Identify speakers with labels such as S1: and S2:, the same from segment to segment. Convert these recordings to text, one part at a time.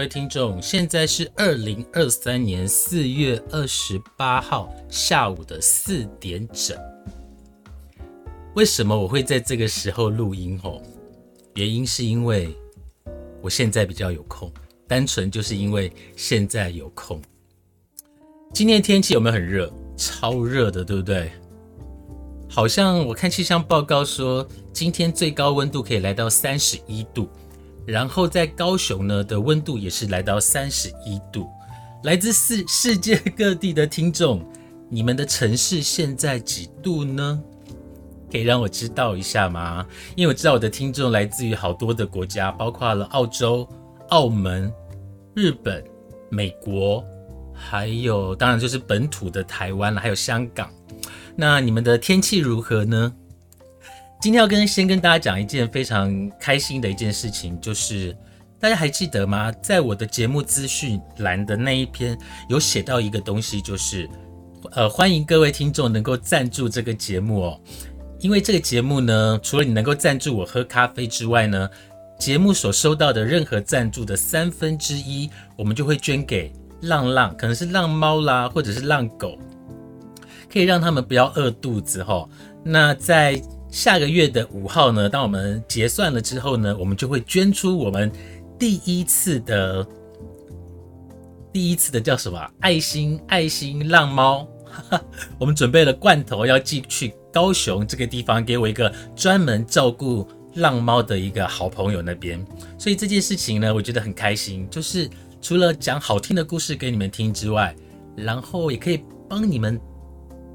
S1: 各位听众，现在是二零二三年四月二十八号下午的四点整。为什么我会在这个时候录音？哦，原因是因为我现在比较有空，单纯就是因为现在有空。今天天气有没有很热？超热的，对不对？好像我看气象报告说，今天最高温度可以来到三十一度。然后在高雄呢的温度也是来到三十一度，来自世世界各地的听众，你们的城市现在几度呢？可以让我知道一下吗？因为我知道我的听众来自于好多的国家，包括了澳洲、澳门、日本、美国，还有当然就是本土的台湾了，还有香港。那你们的天气如何呢？今天要跟先跟大家讲一件非常开心的一件事情，就是大家还记得吗？在我的节目资讯栏的那一篇有写到一个东西，就是呃欢迎各位听众能够赞助这个节目哦。因为这个节目呢，除了你能够赞助我喝咖啡之外呢，节目所收到的任何赞助的三分之一，我们就会捐给浪浪，可能是浪猫啦，或者是浪狗，可以让他们不要饿肚子哈。那在下个月的五号呢，当我们结算了之后呢，我们就会捐出我们第一次的第一次的叫什么爱心爱心浪猫，我们准备了罐头要寄去高雄这个地方，给我一个专门照顾浪猫的一个好朋友那边。所以这件事情呢，我觉得很开心，就是除了讲好听的故事给你们听之外，然后也可以帮你们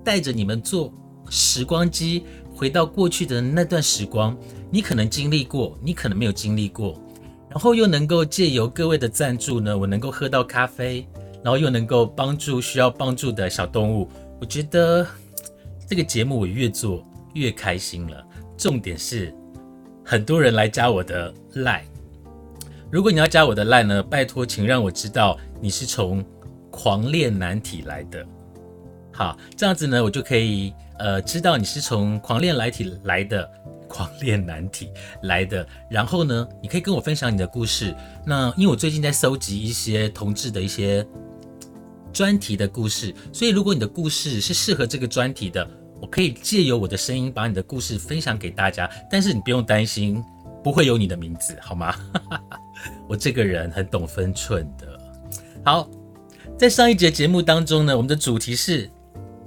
S1: 带着你们做时光机。回到过去的那段时光，你可能经历过，你可能没有经历过，然后又能够借由各位的赞助呢，我能够喝到咖啡，然后又能够帮助需要帮助的小动物。我觉得这个节目我越做越开心了。重点是很多人来加我的赖，如果你要加我的赖呢，拜托请让我知道你是从狂恋难题来的。好，这样子呢，我就可以。呃，知道你是从狂恋来体来的，狂恋难题来的，然后呢，你可以跟我分享你的故事。那因为我最近在搜集一些同志的一些专题的故事，所以如果你的故事是适合这个专题的，我可以借由我的声音把你的故事分享给大家。但是你不用担心，不会有你的名字，好吗？我这个人很懂分寸的。好，在上一节节目当中呢，我们的主题是。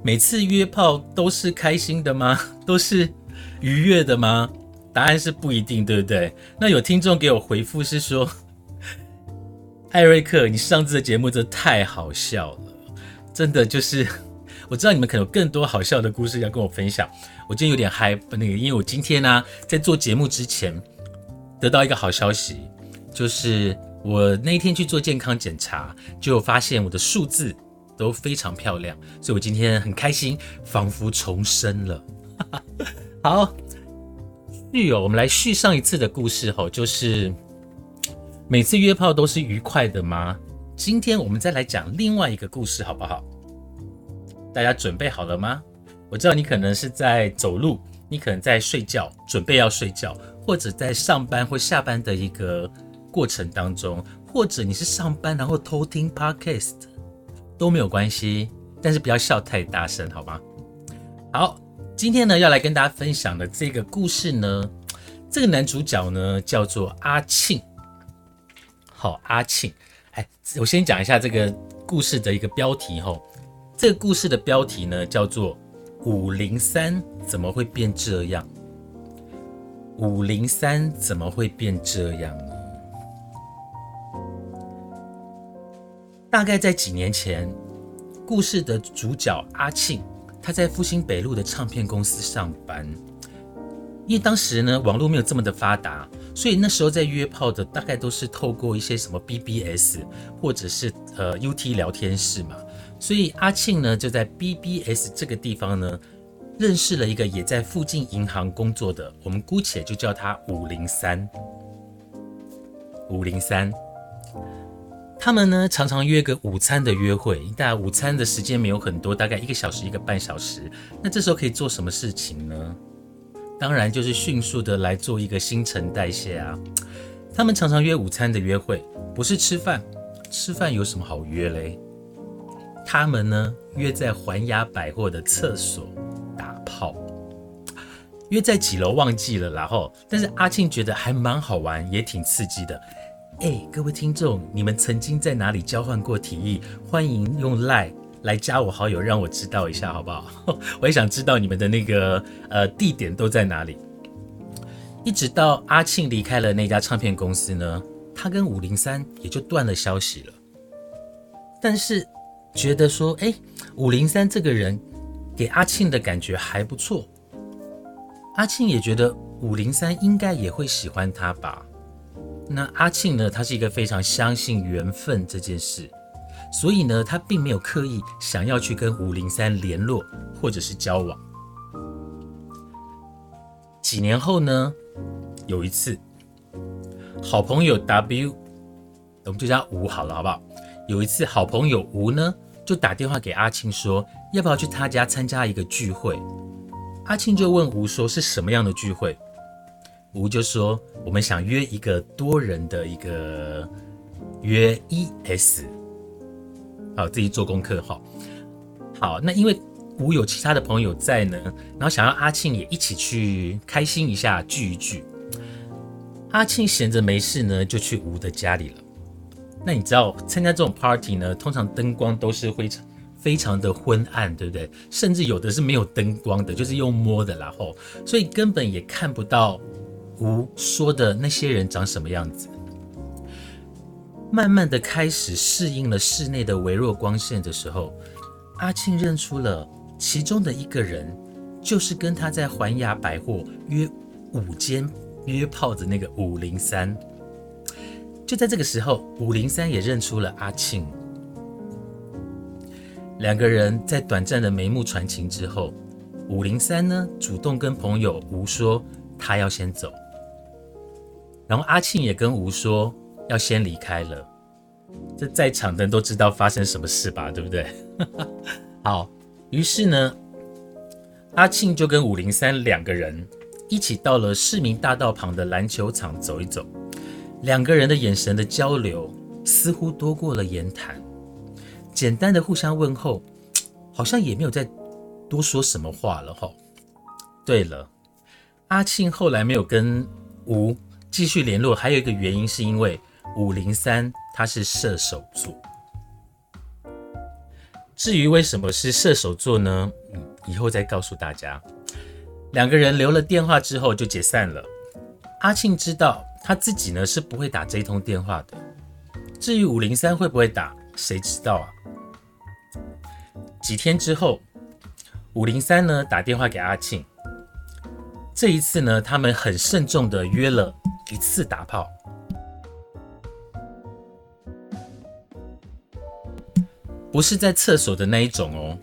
S1: 每次约炮都是开心的吗？都是愉悦的吗？答案是不一定，对不对？那有听众给我回复是说：“ 艾瑞克，你上次的节目真的太好笑了，真的就是 我知道你们可能有更多好笑的故事要跟我分享。我今天有点嗨，那个因为我今天呢在做节目之前得到一个好消息，就是我那天去做健康检查，就发现我的数字。”都非常漂亮，所以我今天很开心，仿佛重生了。好，续哦，我们来续上一次的故事吼，就是每次约炮都是愉快的吗？今天我们再来讲另外一个故事，好不好？大家准备好了吗？我知道你可能是在走路，你可能在睡觉，准备要睡觉，或者在上班或下班的一个过程当中，或者你是上班然后偷听 podcast。都没有关系，但是不要笑太大声，好吗？好，今天呢要来跟大家分享的这个故事呢，这个男主角呢叫做阿庆。好，阿庆，哎，我先讲一下这个故事的一个标题吼，这个故事的标题呢叫做《五零三怎么会变这样》。五零三怎么会变这样呢？大概在几年前，故事的主角阿庆，他在复兴北路的唱片公司上班。因为当时呢，网络没有这么的发达，所以那时候在约炮的大概都是透过一些什么 BBS 或者是呃 UT 聊天室嘛。所以阿庆呢就在 BBS 这个地方呢。认识了一个也在附近银行工作的，我们姑且就叫他五零三。五零三，他们呢常常约个午餐的约会，大家午餐的时间没有很多，大概一个小时一个半小时。那这时候可以做什么事情呢？当然就是迅速的来做一个新陈代谢啊。他们常常约午餐的约会，不是吃饭，吃饭有什么好约嘞？他们呢约在环亚百货的厕所。打炮，约在几楼忘记了，然后，但是阿庆觉得还蛮好玩，也挺刺激的。哎，各位听众，你们曾经在哪里交换过提议？欢迎用赖来加我好友，让我知道一下，好不好？我也想知道你们的那个呃地点都在哪里。一直到阿庆离开了那家唱片公司呢，他跟五零三也就断了消息了。但是觉得说，哎，五零三这个人。给阿庆的感觉还不错，阿庆也觉得五零三应该也会喜欢他吧。那阿庆呢，他是一个非常相信缘分这件事，所以呢，他并没有刻意想要去跟五零三联络或者是交往。几年后呢，有一次，好朋友 W，我们就叫吴好了，好不好？有一次，好朋友吴呢。就打电话给阿庆说，要不要去他家参加一个聚会？阿庆就问吴说是什么样的聚会？吴就说我们想约一个多人的一个约 E S，好自己做功课哈。好，那因为吴有其他的朋友在呢，然后想要阿庆也一起去开心一下聚一聚。阿庆闲着没事呢，就去吴的家里了。那你知道参加这种 party 呢？通常灯光都是非常非常的昏暗，对不对？甚至有的是没有灯光的，就是用摸的，然后所以根本也看不到吴说的那些人长什么样子。慢慢的开始适应了室内的微弱光线的时候，阿庆认出了其中的一个人，就是跟他在环亚百货约午间约炮的那个五零三。就在这个时候，五零三也认出了阿庆。两个人在短暂的眉目传情之后，五零三呢主动跟朋友吴说他要先走，然后阿庆也跟吴说要先离开了。这在场的人都知道发生什么事吧？对不对？好，于是呢，阿庆就跟五零三两个人一起到了市民大道旁的篮球场走一走。两个人的眼神的交流似乎多过了言谈，简单的互相问候，好像也没有再多说什么话了哈。对了，阿庆后来没有跟吴继续联络，还有一个原因是因为五零三他是射手座。至于为什么是射手座呢？嗯，以后再告诉大家。两个人留了电话之后就解散了。阿庆知道。他自己呢是不会打这一通电话的。至于五零三会不会打，谁知道啊？几天之后，五零三呢打电话给阿庆。这一次呢，他们很慎重的约了一次打炮，不是在厕所的那一种哦。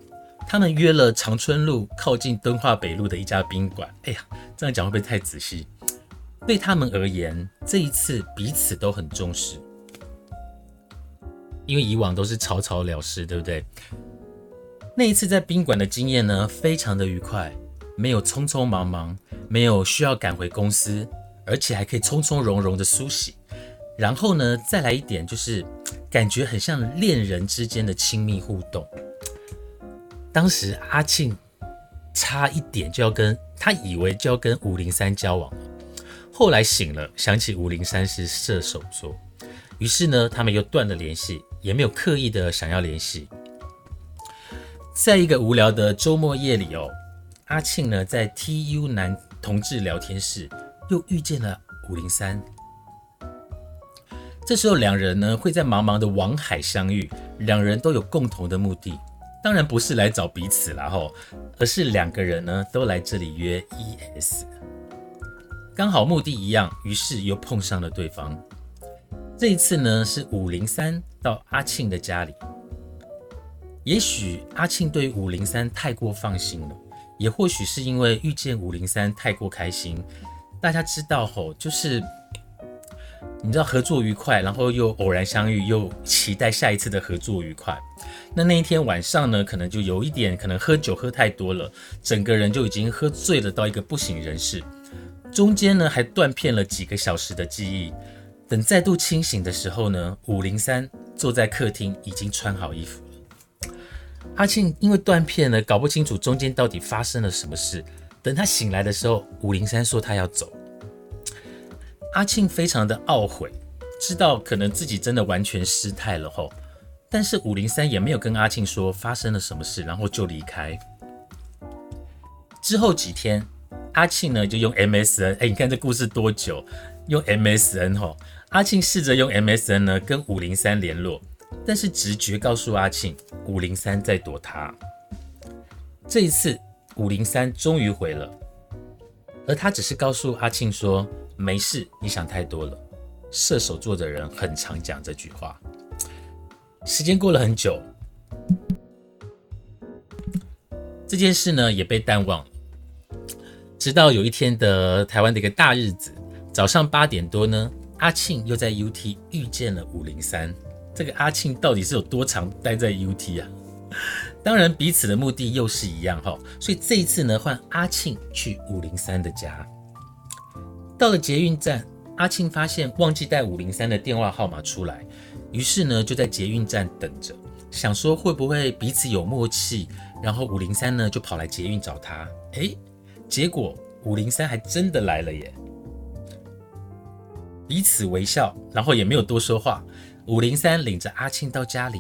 S1: 他们约了长春路靠近敦化北路的一家宾馆。哎呀，这样讲会不会太仔细？对他们而言，这一次彼此都很重视，因为以往都是草草了事，对不对？那一次在宾馆的经验呢，非常的愉快，没有匆匆忙忙，没有需要赶回公司，而且还可以从从容容的梳洗。然后呢，再来一点，就是感觉很像恋人之间的亲密互动。当时阿庆差一点就要跟他以为就要跟五零三交往了。后来醒了，想起五零三是射手座，于是呢，他们又断了联系，也没有刻意的想要联系。在一个无聊的周末夜里哦，阿庆呢在 TU 男同志聊天室又遇见了五零三。这时候两人呢会在茫茫的网海相遇，两人都有共同的目的，当然不是来找彼此了吼，而是两个人呢都来这里约 ES，刚好目的一样，于是又碰上了对方。这一次呢是五零三到阿庆的家里，也许阿庆对五零三太过放心了，也或许是因为遇见五零三太过开心，大家知道吼，就是。你知道合作愉快，然后又偶然相遇，又期待下一次的合作愉快。那那一天晚上呢，可能就有一点，可能喝酒喝太多了，整个人就已经喝醉了到一个不省人事。中间呢还断片了几个小时的记忆。等再度清醒的时候呢，五零三坐在客厅，已经穿好衣服了。阿庆因为断片呢，搞不清楚中间到底发生了什么事。等他醒来的时候，五零三说他要走。阿庆非常的懊悔，知道可能自己真的完全失态了后，但是五零三也没有跟阿庆说发生了什么事，然后就离开。之后几天，阿庆呢就用 MSN，哎，你看这故事多久？用 MSN 吼，阿庆试着用 MSN 呢跟五零三联络，但是直觉告诉阿庆，五零三在躲他。这一次，五零三终于回了，而他只是告诉阿庆说。没事，你想太多了。射手座的人很常讲这句话。时间过了很久，这件事呢也被淡忘了。直到有一天的台湾的一个大日子，早上八点多呢，阿庆又在 UT 遇见了五零三。这个阿庆到底是有多长待在 UT 啊？当然，彼此的目的又是一样哈。所以这一次呢，换阿庆去五零三的家。到了捷运站，阿庆发现忘记带五零三的电话号码出来，于是呢就在捷运站等着，想说会不会彼此有默契，然后五零三呢就跑来捷运找他。哎，结果五零三还真的来了耶！彼此微笑，然后也没有多说话。五零三领着阿庆到家里，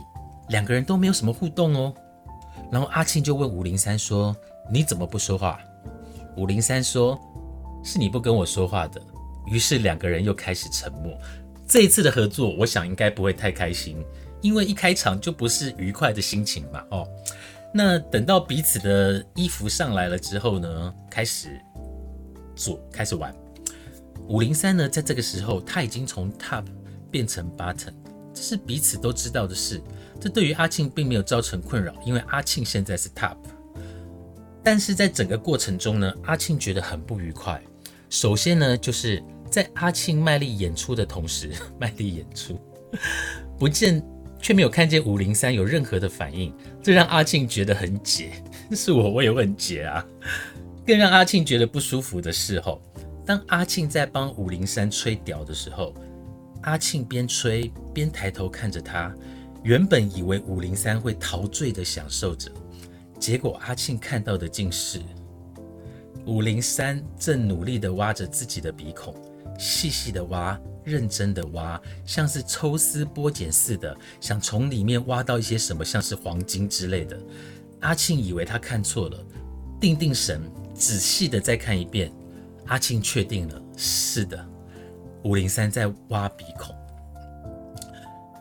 S1: 两个人都没有什么互动哦。然后阿庆就问五零三说：“你怎么不说话？”五零三说。是你不跟我说话的，于是两个人又开始沉默。这一次的合作，我想应该不会太开心，因为一开场就不是愉快的心情嘛。哦，那等到彼此的衣服上来了之后呢，开始做，开始玩。五零三呢，在这个时候他已经从 top 变成 button，这是彼此都知道的事。这对于阿庆并没有造成困扰，因为阿庆现在是 top。但是在整个过程中呢，阿庆觉得很不愉快。首先呢，就是在阿庆卖力演出的同时，卖力演出，不见却没有看见五零三有任何的反应，这让阿庆觉得很解。是我，我也会很解啊。更让阿庆觉得不舒服的是，后当阿庆在帮五零三吹屌的时候，阿庆边吹边抬头看着他，原本以为五零三会陶醉的享受着，结果阿庆看到的竟是。五零三正努力的挖着自己的鼻孔，细细的挖，认真的挖，像是抽丝剥茧似的，想从里面挖到一些什么，像是黄金之类的。阿庆以为他看错了，定定神，仔细的再看一遍。阿庆确定了，是的，五零三在挖鼻孔。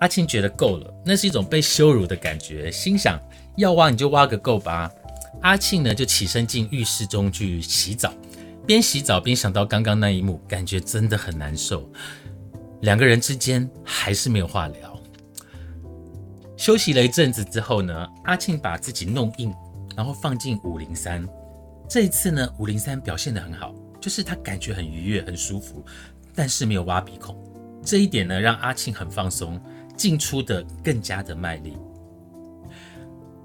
S1: 阿庆觉得够了，那是一种被羞辱的感觉，心想要挖你就挖个够吧。阿庆呢，就起身进浴室中去洗澡，边洗澡边想到刚刚那一幕，感觉真的很难受。两个人之间还是没有话聊。休息了一阵子之后呢，阿庆把自己弄硬，然后放进五零三。这一次呢，五零三表现得很好，就是他感觉很愉悦、很舒服，但是没有挖鼻孔。这一点呢，让阿庆很放松，进出的更加的卖力。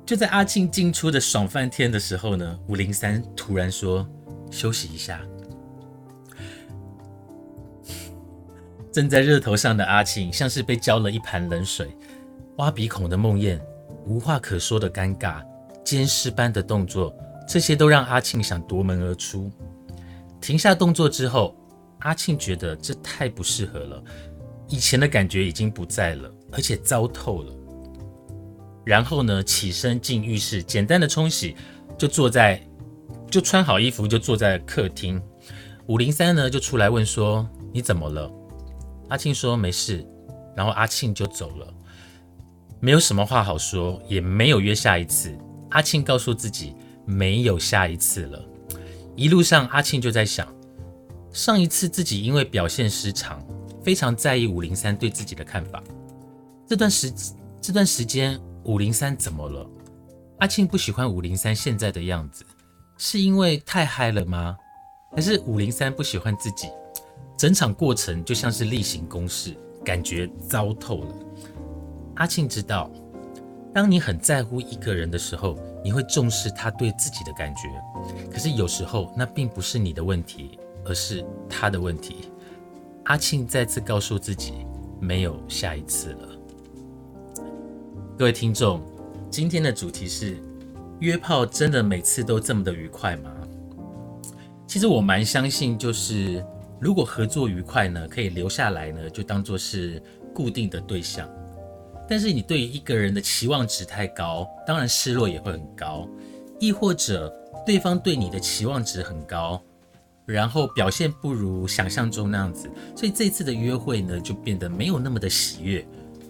S1: 就在阿庆进出的爽翻天的时候呢，五零三突然说：“休息一下。”正在热头上的阿庆像是被浇了一盆冷水，挖鼻孔的梦魇，无话可说的尴尬，监视般的动作，这些都让阿庆想夺门而出。停下动作之后，阿庆觉得这太不适合了，以前的感觉已经不在了，而且糟透了。然后呢起身进浴室，简单的冲洗，就坐在，就穿好衣服就坐在客厅。五零三呢就出来问说：“你怎么了？”阿庆说：“没事。”然后阿庆就走了，没有什么话好说，也没有约下一次。阿庆告诉自己没有下一次了。一路上，阿庆就在想，上一次自己因为表现失常，非常在意五零三对自己的看法。这段时这段时间，五零三怎么了？阿庆不喜欢五零三现在的样子，是因为太嗨了吗？还是五零三不喜欢自己？整场过程就像是例行公事，感觉糟透了。阿庆知道。当你很在乎一个人的时候，你会重视他对自己的感觉。可是有时候那并不是你的问题，而是他的问题。阿庆再次告诉自己，没有下一次了。各位听众，今天的主题是：约炮真的每次都这么的愉快吗？其实我蛮相信，就是如果合作愉快呢，可以留下来呢，就当做是固定的对象。但是你对于一个人的期望值太高，当然失落也会很高。亦或者对方对你的期望值很高，然后表现不如想象中那样子，所以这次的约会呢就变得没有那么的喜悦，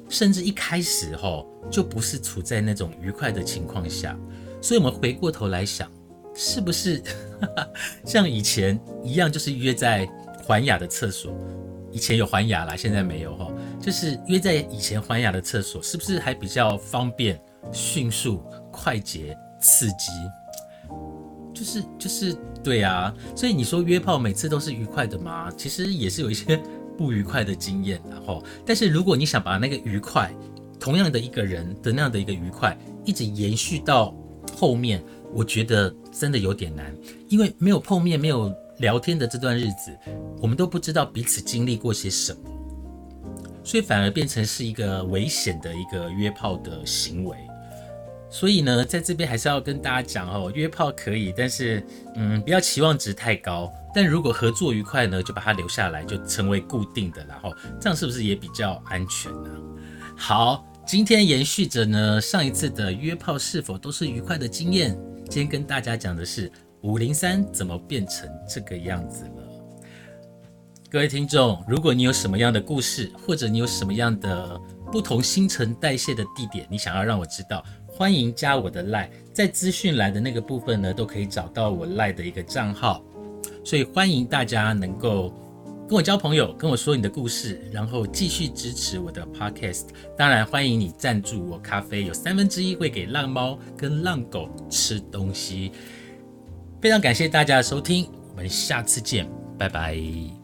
S1: 甚至一开始哈就不是处在那种愉快的情况下。所以我们回过头来想，是不是 像以前一样，就是约在环雅的厕所？以前有环雅啦，现在没有哈。就是约在以前环雅的厕所，是不是还比较方便、迅速、快捷、刺激？就是就是对啊，所以你说约炮每次都是愉快的吗？其实也是有一些不愉快的经验，然后，但是如果你想把那个愉快，同样的一个人的那样的一个愉快，一直延续到后面，我觉得真的有点难，因为没有碰面、没有聊天的这段日子，我们都不知道彼此经历过些什么。所以反而变成是一个危险的一个约炮的行为，所以呢，在这边还是要跟大家讲哦，约炮可以，但是嗯，不要期望值太高。但如果合作愉快呢，就把它留下来，就成为固定的，然后这样是不是也比较安全呢？好，今天延续着呢上一次的约炮是否都是愉快的经验，今天跟大家讲的是五零三怎么变成这个样子了。各位听众，如果你有什么样的故事，或者你有什么样的不同新陈代谢的地点，你想要让我知道，欢迎加我的赖，在资讯栏的那个部分呢，都可以找到我赖的一个账号。所以欢迎大家能够跟我交朋友，跟我说你的故事，然后继续支持我的 podcast。当然，欢迎你赞助我咖啡，有三分之一会给浪猫跟浪狗吃东西。非常感谢大家的收听，我们下次见，拜拜。